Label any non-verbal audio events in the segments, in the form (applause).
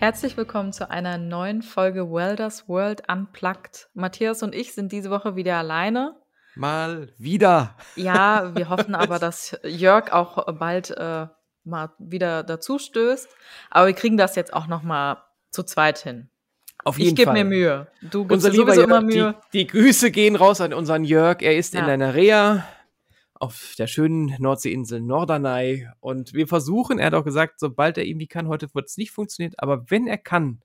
Herzlich willkommen zu einer neuen Folge Welders World Unplugged. Matthias und ich sind diese Woche wieder alleine. Mal wieder. Ja, (laughs) wir hoffen aber, dass Jörg auch bald äh, mal wieder dazu stößt. Aber wir kriegen das jetzt auch noch mal zu zweit hin. Auf jeden ich gebe mir Mühe. Du gibst Unser lieber Jörg, immer Mühe. Die, die Grüße gehen raus an unseren Jörg. Er ist Ja. in einer Reha auf der schönen Nordseeinsel Norderney. Und wir versuchen, er hat auch gesagt, sobald er irgendwie kann, heute wird es nicht funktionieren, aber wenn er kann,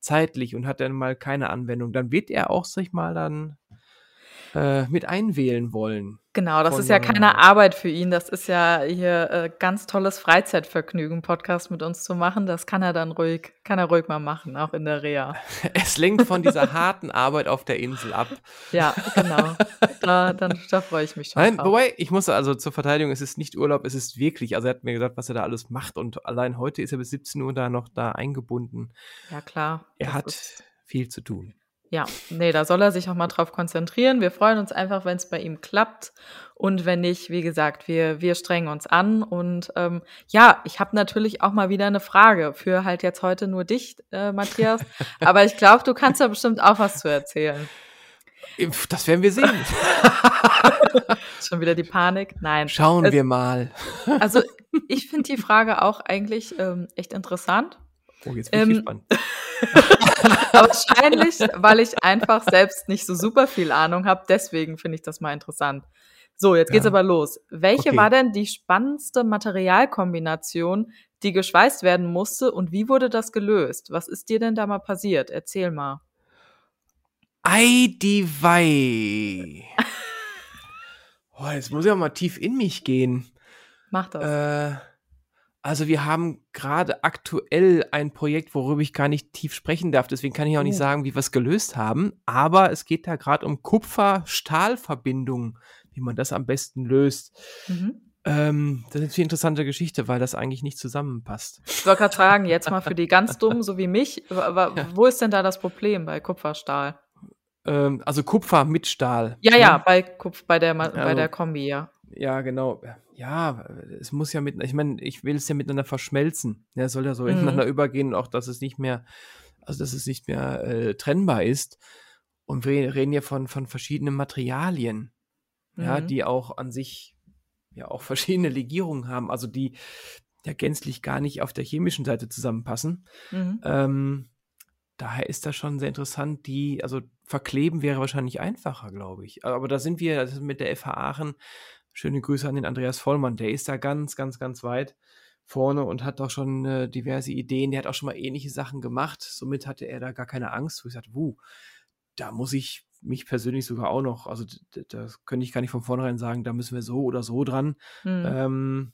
zeitlich und hat dann mal keine Anwendung, dann wird er auch sich mal dann äh, mit einwählen wollen. Genau, das ist ja keine Arbeit für ihn. Das ist ja hier äh, ganz tolles Freizeitvergnügen, Podcast mit uns zu machen. Das kann er dann ruhig, kann er ruhig mal machen, auch in der Reha. (laughs) Es lenkt von dieser harten Arbeit auf der Insel ab. (laughs) Ja, genau. Da, dann, da freue ich mich schon. Nein, drauf. wobei, ich muss also zur Verteidigung, es ist nicht Urlaub, es ist wirklich, also er hat mir gesagt, was er da alles macht und allein heute ist er bis 17 Uhr da noch da eingebunden. Ja, klar. Er hat viel zu tun. Ja, nee, da soll er sich auch mal drauf konzentrieren. Wir freuen uns einfach, wenn es bei ihm klappt. Und wenn nicht, wie gesagt, wir, wir strengen uns an. Und ähm, ja, ich habe natürlich auch mal wieder eine Frage für halt jetzt heute nur dich, äh, Matthias. (laughs) Aber ich glaube, du kannst da bestimmt auch was zu erzählen. Das werden wir sehen. (laughs) Schon wieder die Panik? Nein. Schauen Es- wir mal. Also ich finde die Frage auch eigentlich ähm, echt interessant. Oh, jetzt bin ich Ähm, gespannt. (laughs) (laughs) Wahrscheinlich, weil ich einfach selbst nicht so super viel Ahnung habe. Deswegen finde ich das mal interessant. So, jetzt geht's Ja. aber los. Welche Okay. war denn die spannendste Materialkombination, die geschweißt werden musste und wie wurde das gelöst? Was ist dir denn da mal passiert? Erzähl mal. Ei, die Wei. (laughs) Oh, jetzt muss ich auch mal tief in mich gehen. Mach das. Äh, also wir haben gerade aktuell ein Projekt, worüber ich gar nicht tief sprechen darf. Deswegen kann ich auch nicht Oh. sagen, wie wir es gelöst haben. Aber es geht da gerade um Kupfer-Stahl-Verbindungen, wie man das am besten löst. Mhm. Ähm, das ist eine interessante Geschichte, weil das eigentlich nicht zusammenpasst. Ich wollte gerade fragen, jetzt mal für die ganz Dummen, so wie mich, wo ist denn da das Problem bei Kupferstahl? Ähm, also Kupfer mit Stahl. Ja, ne? ja, bei, Kupf bei, der, bei Also- der Kombi, ja. Ja, genau. Ja, es muss ja mit, ich meine, ich will es ja miteinander verschmelzen. Ja, es soll ja so Mhm. ineinander übergehen, auch dass es nicht mehr, also dass es nicht mehr äh, trennbar ist. Und wir reden ja von, von verschiedenen Materialien, ja, Mhm. die auch an sich ja auch verschiedene Legierungen haben, also die ja gänzlich gar nicht auf der chemischen Seite zusammenpassen. Mhm. Ähm, daher ist das schon sehr interessant. Die, also verkleben wäre wahrscheinlich einfacher, glaube ich. Aber da sind wir das ist mit der FH Aachen. Schöne Grüße an den Andreas Vollmann. Der ist da ganz, ganz, ganz weit vorne und hat auch schon äh, diverse Ideen. Der hat auch schon mal ähnliche Sachen gemacht. Somit hatte er da gar keine Angst. Wo ich sagte, wuh, da muss ich mich persönlich sogar auch noch, also das könnte ich gar nicht von vornherein sagen, da müssen wir so oder so dran. Mhm. Ähm,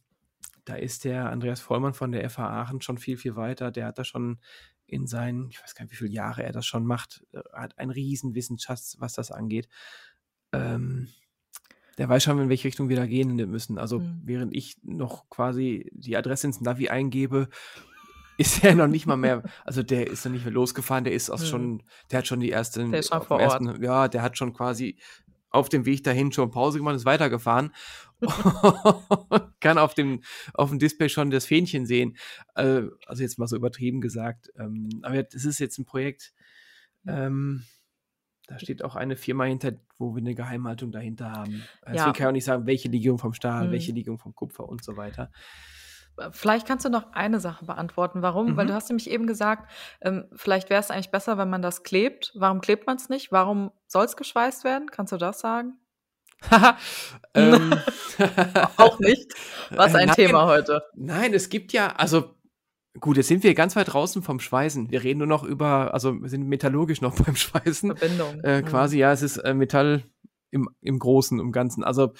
da ist der Andreas Vollmann von der FH Aachen schon viel, viel weiter. Der hat da schon in seinen, ich weiß gar nicht, wie viele Jahre er das schon macht, äh, hat einen riesen Wissensschatz, was das angeht. Ähm, der weiß schon, in welche Richtung wir da gehen müssen. Also Mhm. während ich noch quasi die Adresse ins Navi eingebe, (laughs) ist er noch nicht mal mehr, also der ist noch nicht mehr losgefahren, der ist auch Mhm. schon, der hat schon die ersten, Der ist schon vor Ort. ersten, ja, der hat schon quasi auf dem Weg dahin schon Pause gemacht, ist weitergefahren (laughs) kann auf dem, auf dem Display schon das Fähnchen sehen. Äh, also jetzt mal so übertrieben gesagt. Ähm, aber das ist jetzt ein Projekt, ähm, da steht auch eine Firma hinter, wo wir eine Geheimhaltung dahinter haben. Deswegen Ja. kann ich auch nicht sagen, welche Legierung vom Stahl, Mhm. welche Legierung vom Kupfer und so weiter. Vielleicht kannst du noch eine Sache beantworten. Warum? Weil Mhm. du hast nämlich eben gesagt, ähm, vielleicht wäre es eigentlich besser, wenn man das klebt. Warum klebt man es nicht? Warum soll es geschweißt werden? Kannst du das sagen? (laughs) Ähm, (laughs) Auch nicht. Was Äh, ein nein. Thema heute. Nein, es gibt ja, also gut, jetzt sind wir ganz weit draußen vom Schweißen. Wir reden nur noch über, also wir sind metallurgisch noch (laughs) beim Schweißen. Verbindung. Äh, Mhm. quasi, ja, es ist äh, Metall im, im Großen, im Ganzen. Also,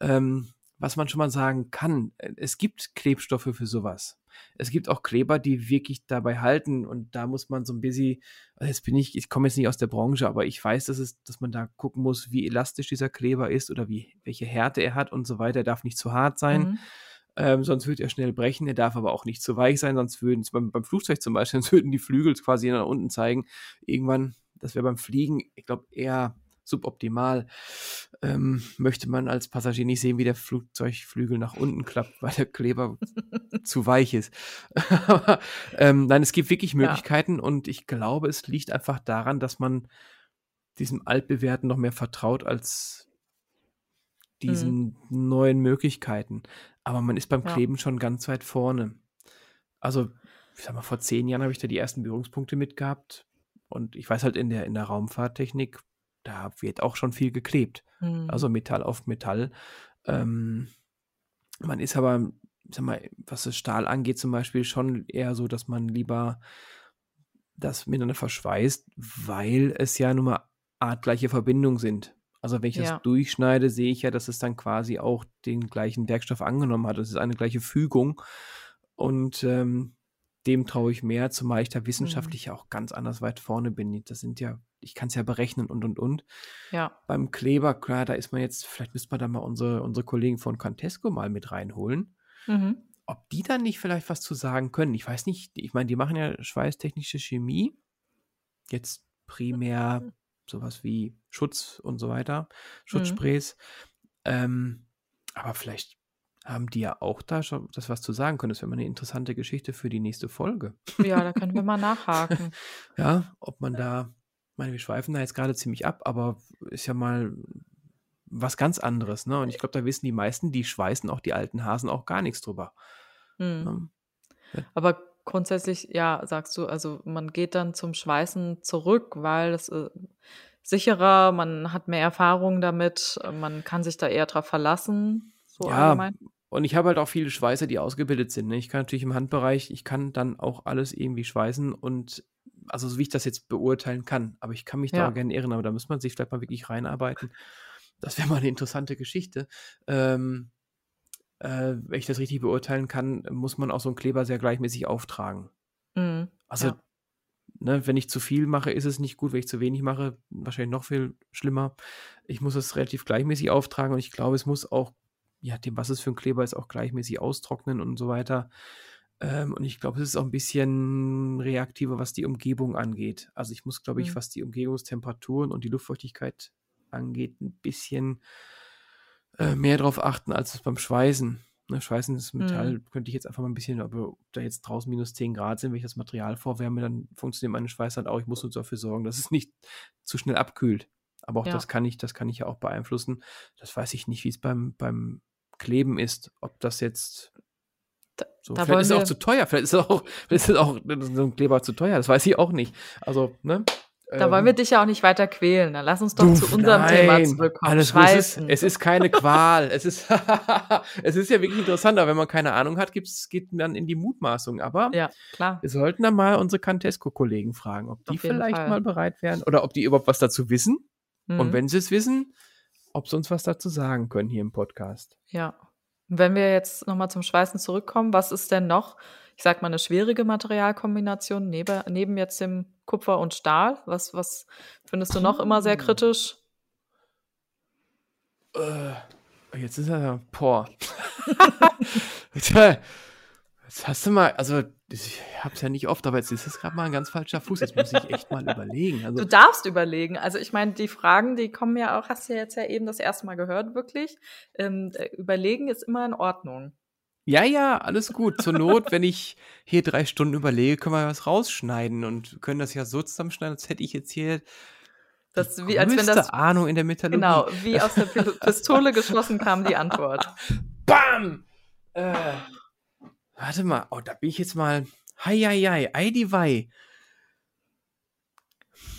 ähm, was man schon mal sagen kann, äh, es gibt Klebstoffe für sowas. Es gibt auch Kleber, die wirklich dabei halten und da muss man so ein bisschen, also jetzt bin ich, ich komme jetzt nicht aus der Branche, aber ich weiß, dass es, dass man da gucken muss, wie elastisch dieser Kleber ist oder wie, welche Härte er hat und so weiter. Er darf nicht zu hart sein. Mhm. Ähm, sonst wird er schnell brechen. Er darf aber auch nicht zu weich sein, sonst würden beim, beim Flugzeug zum Beispiel, (laughs) sonst würden die Flügel quasi nach unten zeigen. Irgendwann, das wäre beim Fliegen, ich glaube, eher suboptimal. Ähm, möchte man als Passagier nicht sehen, wie der Flugzeugflügel nach unten klappt, weil der Kleber (laughs) zu weich ist. (laughs) Aber ähm, nein, es gibt wirklich Möglichkeiten ja. und ich glaube, es liegt einfach daran, dass man diesem Altbewährten noch mehr vertraut als diesen mhm. neuen Möglichkeiten. Aber man ist beim Kleben ja. schon ganz weit vorne. Also, ich sag mal, vor zehn Jahren habe ich da die ersten Berührungspunkte mitgehabt. Und ich weiß halt, in der, in der Raumfahrttechnik da wird auch schon viel geklebt. Mhm. Also Metall auf Metall. Ähm, man ist aber, sag mal, was das Stahl angeht, zum Beispiel schon eher so, dass man lieber das miteinander verschweißt, weil es ja nun mal artgleiche Verbindungen sind. Also wenn ich ja. das durchschneide, sehe ich ja, dass es dann quasi auch den gleichen Werkstoff angenommen hat. Es ist eine gleiche Fügung. Und ähm, dem traue ich mehr, zumal ich da mhm. wissenschaftlich mhm. auch ganz anders weit vorne bin. Das sind ja ich kann es ja berechnen und und und. Ja. Beim Kleber, klar, da ist man jetzt, vielleicht müsste man da mal unsere, unsere Kollegen von Contesco mal mit reinholen. Mhm. Ob die dann nicht vielleicht was zu sagen können. Ich weiß nicht, ich meine, die machen ja schweißtechnische Chemie. Jetzt primär mhm. Sowas wie Schutz und so weiter, Schutzsprays. Mhm. Ähm, aber vielleicht haben die ja auch da schon das was zu sagen können. Das wäre mal eine interessante Geschichte für die nächste Folge. Ja, da können wir mal nachhaken. (laughs) ja, ob man da meine, wir schweifen da jetzt gerade ziemlich ab, aber ist ja mal was ganz anderes, ne? Und ich glaube, da wissen die meisten, die schweißen auch die alten Hasen auch gar nichts drüber. Mhm. Ja. Aber grundsätzlich, ja, sagst du, also man geht dann zum Schweißen zurück, weil es äh, sicherer, man hat mehr Erfahrung damit, man kann sich da eher drauf verlassen. So ja, allgemein. und ich habe halt auch viele Schweißer, die ausgebildet sind. Ne? Ich kann natürlich im Handbereich, ich kann dann auch alles irgendwie schweißen und also so wie ich das jetzt beurteilen kann, aber ich kann mich ja. da auch gerne irren, aber da muss man sich vielleicht mal wirklich reinarbeiten. Das wäre mal eine interessante Geschichte. Ähm, äh, wenn ich das richtig beurteilen kann, muss man auch so einen Kleber sehr gleichmäßig auftragen. Mhm. Also, ja. ne, wenn ich zu viel mache, ist es nicht gut. Wenn ich zu wenig mache, wahrscheinlich noch viel schlimmer. Ich muss es relativ gleichmäßig auftragen und ich glaube, es muss auch, ja, dem, was es für ein Kleber ist, auch gleichmäßig austrocknen und so weiter. Ähm, und ich glaube, es ist auch ein bisschen reaktiver, was die Umgebung angeht. Also ich muss, glaube ich, mhm. was die Umgebungstemperaturen und die Luftfeuchtigkeit angeht, ein bisschen äh, mehr darauf achten, als beim Schweißen. Ne, Schweißen ist Metall, mhm. könnte ich jetzt einfach mal ein bisschen, aber da jetzt draußen minus 10 Grad sind, wenn ich das Material vorwärme, dann funktioniert meine Schweißhand auch. Ich muss nur dafür sorgen, dass es nicht zu schnell abkühlt. Aber auch ja. das kann ich, das kann ich ja auch beeinflussen. Das weiß ich nicht, wie es beim, beim Kleben ist. Ob das jetzt so, da vielleicht ist es auch zu teuer, vielleicht ist es auch, (laughs) vielleicht ist es auch so ein Kleber zu teuer, das weiß ich auch nicht. Also, ne? Da ähm, wollen wir dich ja auch nicht weiter quälen. Dann lass uns doch Duff, zu unserem nein, Thema zurückkommen. Alles gut, es, ist, es ist keine Qual. es ist, (laughs) es ist ja wirklich interessant, aber wenn man keine Ahnung hat, gibt's, geht dann in die Mutmaßung. Aber ja, klar. wir sollten dann mal unsere Cantesco-Kollegen fragen, ob die vielleicht Fall. mal bereit wären oder ob die überhaupt was dazu wissen. Mhm. Und wenn sie es wissen, ob sie uns was dazu sagen können hier im Podcast. Ja, wenn wir jetzt nochmal zum Schweißen zurückkommen, was ist denn noch, ich sag mal, eine schwierige Materialkombination neben, neben jetzt dem Kupfer und Stahl? Was, was findest du noch immer sehr kritisch? Äh, jetzt ist er ja, boah. (laughs) Jetzt hast du mal, also ich hab's ja nicht oft, aber jetzt ist es gerade mal ein ganz falscher Fuß. Jetzt muss ich echt mal überlegen. Also, du darfst überlegen. Also ich meine, die Fragen, die kommen ja auch, hast du ja jetzt ja eben das erste Mal gehört, wirklich. Ähm, äh, überlegen ist immer in Ordnung. Ja, ja, alles gut. Zur Not, wenn ich hier drei Stunden überlege, können wir was rausschneiden und können das ja so zusammenschneiden, als hätte ich jetzt hier das, wie, als wenn das Ahnung in der Metallurgie. Genau, wie aus der Pistole geschossen kam die Antwort. (laughs) Bam! Äh, Warte mal, oh, da bin ich jetzt mal. Hei, hei, hei, Eidivei.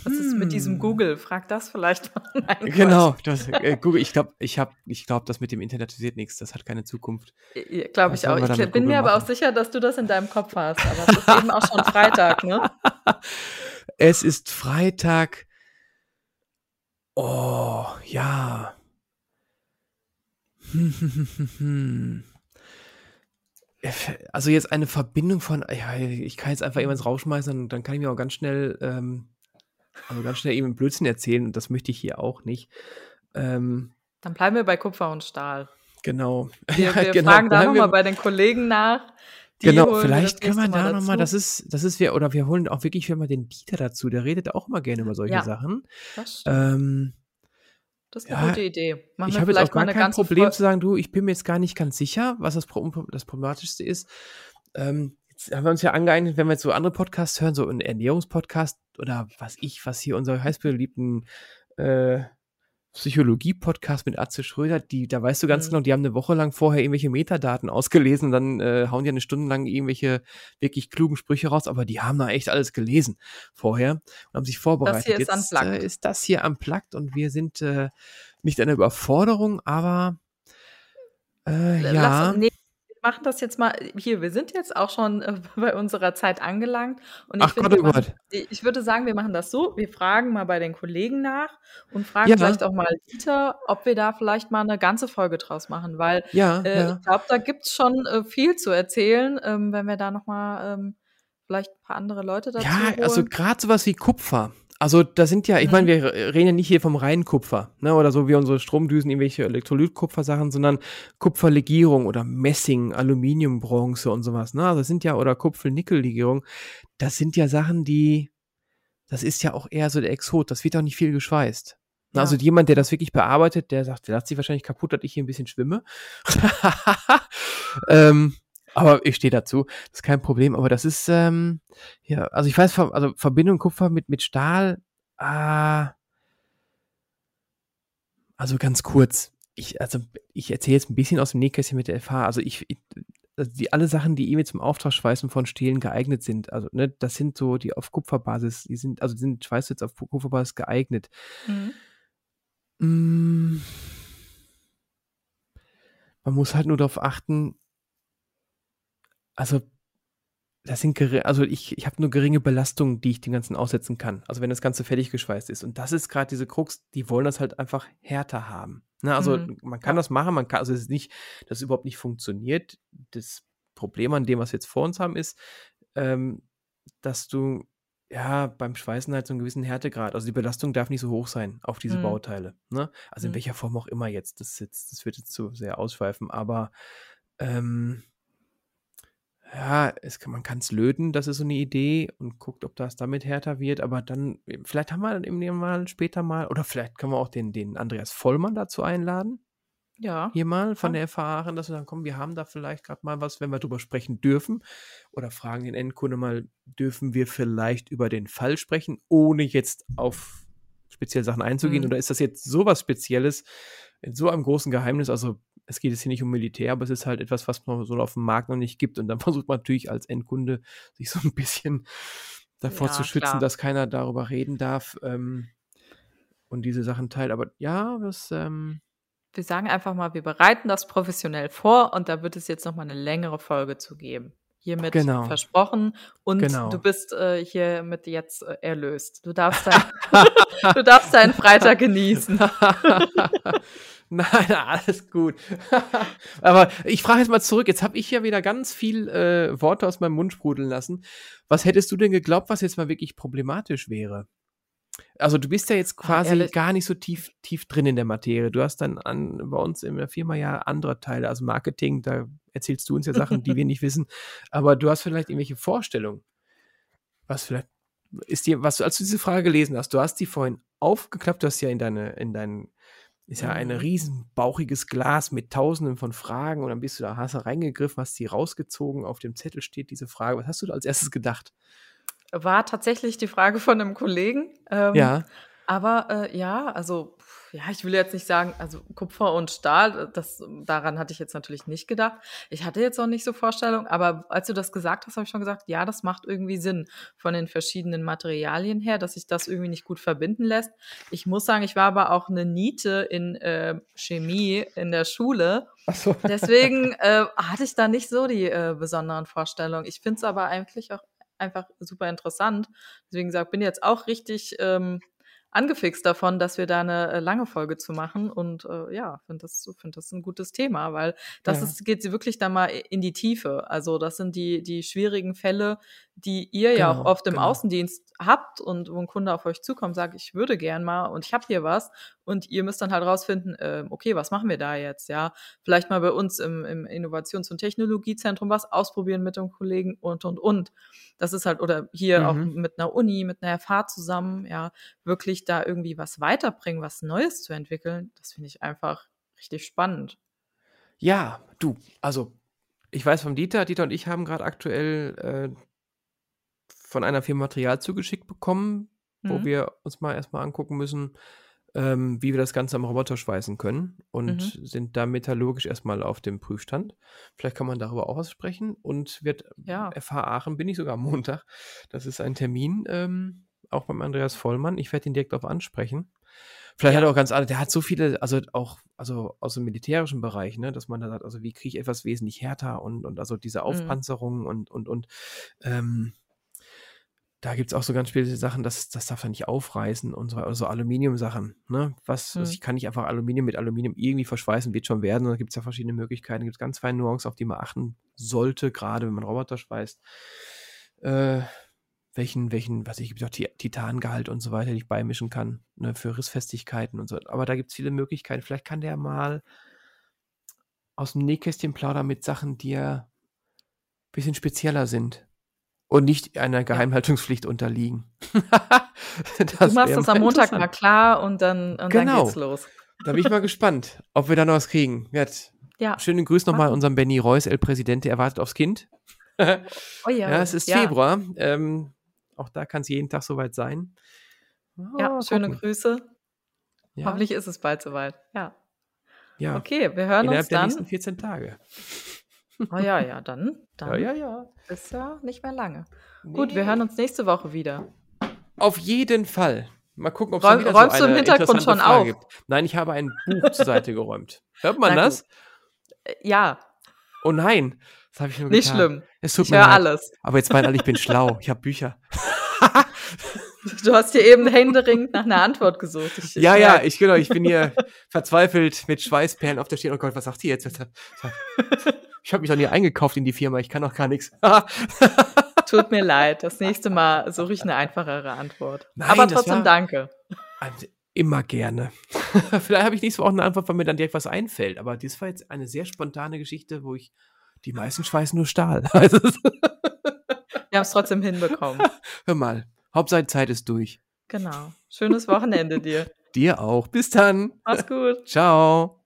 Was ist mit diesem hm. Google? Frag das vielleicht mal. (laughs) Nein, genau, das, äh, Google. Ich glaube, ich ich glaube, das mit dem Internetisiert nichts. Das hat keine Zukunft. Ja, glaube ich auch. Ich bin Google mir aber auch sicher, dass du das in deinem Kopf hast. Aber es ist eben auch schon Freitag, ne? (laughs) Es ist Freitag. Oh, ja. (laughs) Also jetzt eine Verbindung von, ja, ich kann jetzt einfach irgendwas rausschmeißen und dann kann ich mir auch ganz schnell, ähm, also ganz schnell eben Blödsinn erzählen und das möchte ich hier auch nicht. Ähm, dann bleiben wir bei Kupfer und Stahl. Genau. (laughs) Wir, wir genau. fragen da nochmal bei den Kollegen nach. genau, vielleicht können wir da nochmal, das ist, das ist wir, oder wir holen auch wirklich mal den Dieter dazu, der redet auch immer gerne über solche ja, Sachen. Das stimmt. Ähm, das ist eine ja, gute Idee. Machen ich habe jetzt auch gar kein Problem Vol zu sagen, du, ich bin mir jetzt gar nicht ganz sicher, was das, das Problematischste ist. Ähm, jetzt haben wir uns ja angeeignet, wenn wir jetzt so andere Podcasts hören, so einen Ernährungspodcast oder was ich, was hier unsere heißbeliebten äh, Psychologie-Podcast mit Atze Schröder, die, da weißt du ganz mhm. genau, die haben eine Woche lang vorher irgendwelche Metadaten ausgelesen dann äh, hauen die eine Stunde lang irgendwelche wirklich klugen Sprüche raus, aber die haben da echt alles gelesen vorher und haben sich vorbereitet. Das hier ist Jetzt äh, ist das hier unplugged und wir sind äh, nicht eine Überforderung, aber äh, ja. Lass, nee, machen das jetzt mal hier. Wir sind jetzt auch schon äh, (laughs) bei unserer Zeit angelangt. Und ich, Ach finde, Gott, oh Gott. ich würde sagen, wir machen das so. Wir fragen mal bei den Kollegen nach und fragen ja. vielleicht auch mal Dieter, ob wir da vielleicht mal eine ganze Folge draus machen. Weil ja, äh, ja. ich glaube, da gibt es schon äh, viel zu erzählen, ähm, wenn wir da nochmal ähm, vielleicht ein paar andere Leute dazu Ja, also holen. also gerade sowas wie Kupfer. Also da sind ja, ich meine, mhm. wir reden ja nicht hier vom reinen Kupfer, ne, oder so wie unsere Stromdüsen, irgendwelche Elektrolytkupfersachen, sondern Kupferlegierung oder Messing, Aluminium, Bronze und sowas, ne? Also das sind ja, oder Kupfer-Nickel-Legierung, das sind ja Sachen, die, das ist ja auch eher so der Exot, das wird auch nicht viel geschweißt. Ja. Also jemand, der das wirklich bearbeitet, der sagt, der lacht sich wahrscheinlich kaputt, dass ich hier ein bisschen schwimme. (laughs) ähm, aber ich stehe dazu, das ist kein Problem. Aber das ist, ähm, ja, also ich weiß, also Verbindung Kupfer mit, mit Stahl, ah, also ganz kurz. Ich, also ich erzähle jetzt ein bisschen aus dem Nähkästchen mit der FH. Also ich, ich also die alle Sachen, die eben zum Auftragsschweißen von Stählen geeignet sind, also ne, das sind so die auf Kupferbasis, die sind, also die sind Schweißwitz auf Kupferbasis geeignet. Mhm. Mm. Man muss halt nur darauf achten, also das sind also ich, ich habe nur geringe Belastungen, die ich dem Ganzen aussetzen kann. Also wenn das Ganze fertig geschweißt ist. Und das ist gerade diese Krux, die wollen das halt einfach härter haben. Ne? Also mhm. man kann ja. das machen, man kann, also es ist nicht, dass es überhaupt nicht funktioniert. Das Problem an dem, was wir jetzt vor uns haben, ist, ähm, dass du ja beim Schweißen halt so einen gewissen Härtegrad, also die Belastung darf nicht so hoch sein auf diese mhm. Bauteile. Ne? Also in mhm. welcher Form auch immer jetzt. Das, jetzt, das wird jetzt zu sehr ausschweifen, aber ähm, ja, es kann, man kann es löten, das ist so eine Idee und guckt, ob das damit härter wird, aber dann, vielleicht haben wir dann eben mal später mal, oder vielleicht können wir auch den, den Andreas Vollmann dazu einladen. Ja. Hier mal von ja. der FH, dass wir dann kommen, wir haben da vielleicht gerade mal was, wenn wir drüber sprechen dürfen. Oder fragen den Endkunde mal, dürfen wir vielleicht über den Fall sprechen, ohne jetzt auf spezielle Sachen einzugehen? Mhm. Oder ist das jetzt sowas Spezielles in so einem großen Geheimnis? Also es geht jetzt hier nicht um Militär, aber es ist halt etwas, was man so auf dem Markt noch nicht gibt. Und dann (laughs) versucht man natürlich als Endkunde, sich so ein bisschen davor ja, zu schützen, klar. dass keiner darüber reden darf ähm, und diese Sachen teilt. Aber ja, das. Ähm, wir sagen einfach mal, wir bereiten das professionell vor und da wird es jetzt nochmal eine längere Folge zu geben. Hiermit genau. versprochen und genau. du bist äh, hiermit jetzt äh, erlöst. Du darfst, dein, (laughs) du darfst deinen Freitag genießen. (laughs) (laughs) Nein, alles gut. (laughs) Aber ich frage jetzt mal zurück. Jetzt habe ich ja wieder ganz viel äh, Worte aus meinem Mund sprudeln lassen. Was hättest du denn geglaubt, was jetzt mal wirklich problematisch wäre? Also du bist ja jetzt ah, quasi Ach, gar nicht so tief, tief drin in der Materie. Du hast dann an, bei uns in der Firma ja andere Teile, also Marketing, da erzählst du uns ja Sachen, die wir nicht wissen. Aber du hast vielleicht irgendwelche Vorstellungen. Was vielleicht ist dir, was du, als du diese Frage gelesen hast, du hast die vorhin aufgeklappt, du hast ja in deine, in deinen ist ja ein mhm. riesen bauchiges Glas mit tausenden von Fragen und dann bist du da, hast du reingegriffen, hast sie rausgezogen, auf dem Zettel steht diese Frage. Was hast du da als erstes gedacht? War tatsächlich die Frage von einem Kollegen. Ähm, ja. Aber äh, ja, also ja, ich will jetzt nicht sagen, also Kupfer und Stahl, das, daran hatte ich jetzt natürlich nicht gedacht. Ich hatte jetzt auch nicht so Vorstellung, aber als du das gesagt hast, habe ich schon gesagt, ja, das macht irgendwie Sinn von den verschiedenen Materialien her, dass sich das irgendwie nicht gut verbinden lässt. Ich muss sagen, ich war aber auch eine Niete in äh, Chemie in der Schule. Ach so. (laughs) Deswegen äh, hatte ich da nicht so die äh, besonderen Vorstellungen. Ich finde es aber eigentlich auch einfach super interessant. Deswegen gesagt, bin jetzt auch richtig ähm, angefixt davon, dass wir da eine äh, lange Folge zu machen. Und äh, ja, finde das, find das ein gutes Thema, weil das Ja. ist, geht wirklich dann mal in die Tiefe. Also das sind die, die schwierigen Fälle, die ihr ja auch Genau, oft im genau. Außendienst habt und wo ein Kunde auf euch zukommt, sagt, ich würde gern mal und ich habe hier was und ihr müsst dann halt rausfinden, ähm, okay, was machen wir da jetzt, ja? Vielleicht mal bei uns im, im Innovations- und Technologiezentrum was ausprobieren mit dem Kollegen und, und, und. Das ist halt, oder hier auch Mhm. mit einer Uni, mit einer FH zusammen, ja, wirklich da irgendwie was weiterbringen, was Neues zu entwickeln, das finde ich einfach richtig spannend. Ja, du, also ich weiß vom Dieter, Dieter und ich haben gerade aktuell äh, von einer Firma Material zugeschickt bekommen, wo Mhm. wir uns mal erstmal angucken müssen, ähm, wie wir das Ganze am Roboter schweißen können und Mhm. sind da metallurgisch erstmal auf dem Prüfstand. Vielleicht kann man darüber auch was sprechen und wird Ja. FH Aachen bin ich sogar am Montag. Das ist ein Termin, ähm, auch beim Andreas Vollmann. Ich werde ihn direkt darauf ansprechen. Vielleicht hat er auch ganz andere, der hat so viele, also auch, also aus dem militärischen Bereich, ne, dass man da sagt, also wie kriege ich etwas wesentlich härter und, und also diese Aufpanzerung und, und, und, ähm, da gibt's auch so ganz viele Sachen, das, das darf er nicht aufreißen und so, also Aluminiumsachen, ne, was, also Mhm. ich kann nicht einfach Aluminium mit Aluminium irgendwie verschweißen, wird schon werden, und da gibt's ja verschiedene Möglichkeiten, gibt's ganz feine Nuancen, auf die man achten sollte, gerade wenn man Roboter schweißt, äh, welchen, welchen, was ich, gibt auch Ti- Titangehalt und so weiter, die ich beimischen kann, ne, für Rissfestigkeiten und so. Aber da gibt's viele Möglichkeiten. Vielleicht kann der mal aus dem Nähkästchen plaudern mit Sachen, die ja ein bisschen spezieller sind und nicht einer Geheimhaltungspflicht unterliegen. (laughs) du machst das am Montag mal klar und dann, und Genau. dann geht's los. Da bin ich mal (laughs) gespannt, ob wir da noch was kriegen. Jetzt. Ja. Schönen Grüß nochmal an unseren Benny Reus, El Präsidente, er wartet aufs Kind. Oh ja. (laughs) Ja, es ist ja. Februar. Ähm, auch da kann es jeden Tag soweit sein. Ja, Mal schöne gucken. Grüße. Ja, Hoffentlich ist es bald soweit. Ja. ja. Okay, wir hören innerhalb uns der dann. nächsten 14 Tage. Oh ja, ja, dann, dann Ja, ja, ja. ist ja nicht mehr lange. Gut, Nee. wir hören uns nächste Woche wieder. Auf jeden Fall. Mal gucken, ob es wieder räumst so du im eine Hintergrund schon Frage auf? gibt. Nein, ich habe ein Buch zur Seite geräumt. Hört man Na das? Äh, Ja, Oh nein, das habe ich nur nicht getan. schlimm. Es tut Ich mir höre leid. alles. Aber jetzt meinen alle, ich bin schlau. Ich habe Bücher. Du hast dir eben händeringend nach einer Antwort gesucht. Ich, Ja, ja, merk. ich genau, ich bin hier verzweifelt mit Schweißperlen auf der Stirn. Oh Gott, was sagt die jetzt? Ich habe mich doch nie eingekauft in die Firma, ich kann doch gar nichts. (laughs) Tut mir leid. Das nächste Mal suche ich eine einfachere Antwort. Nein, Aber trotzdem danke. Also, Immer gerne. (laughs) Vielleicht habe ich nächste Woche auch eine Antwort, weil mir dann direkt was einfällt. Aber das war jetzt eine sehr spontane Geschichte, wo ich die meisten schweißen nur Stahl. (laughs) Also, Wir haben es trotzdem hinbekommen. hör mal, Hauptsache Zeit ist durch. Genau. Schönes Wochenende dir. Dir auch. Bis dann. Mach's gut. Ciao.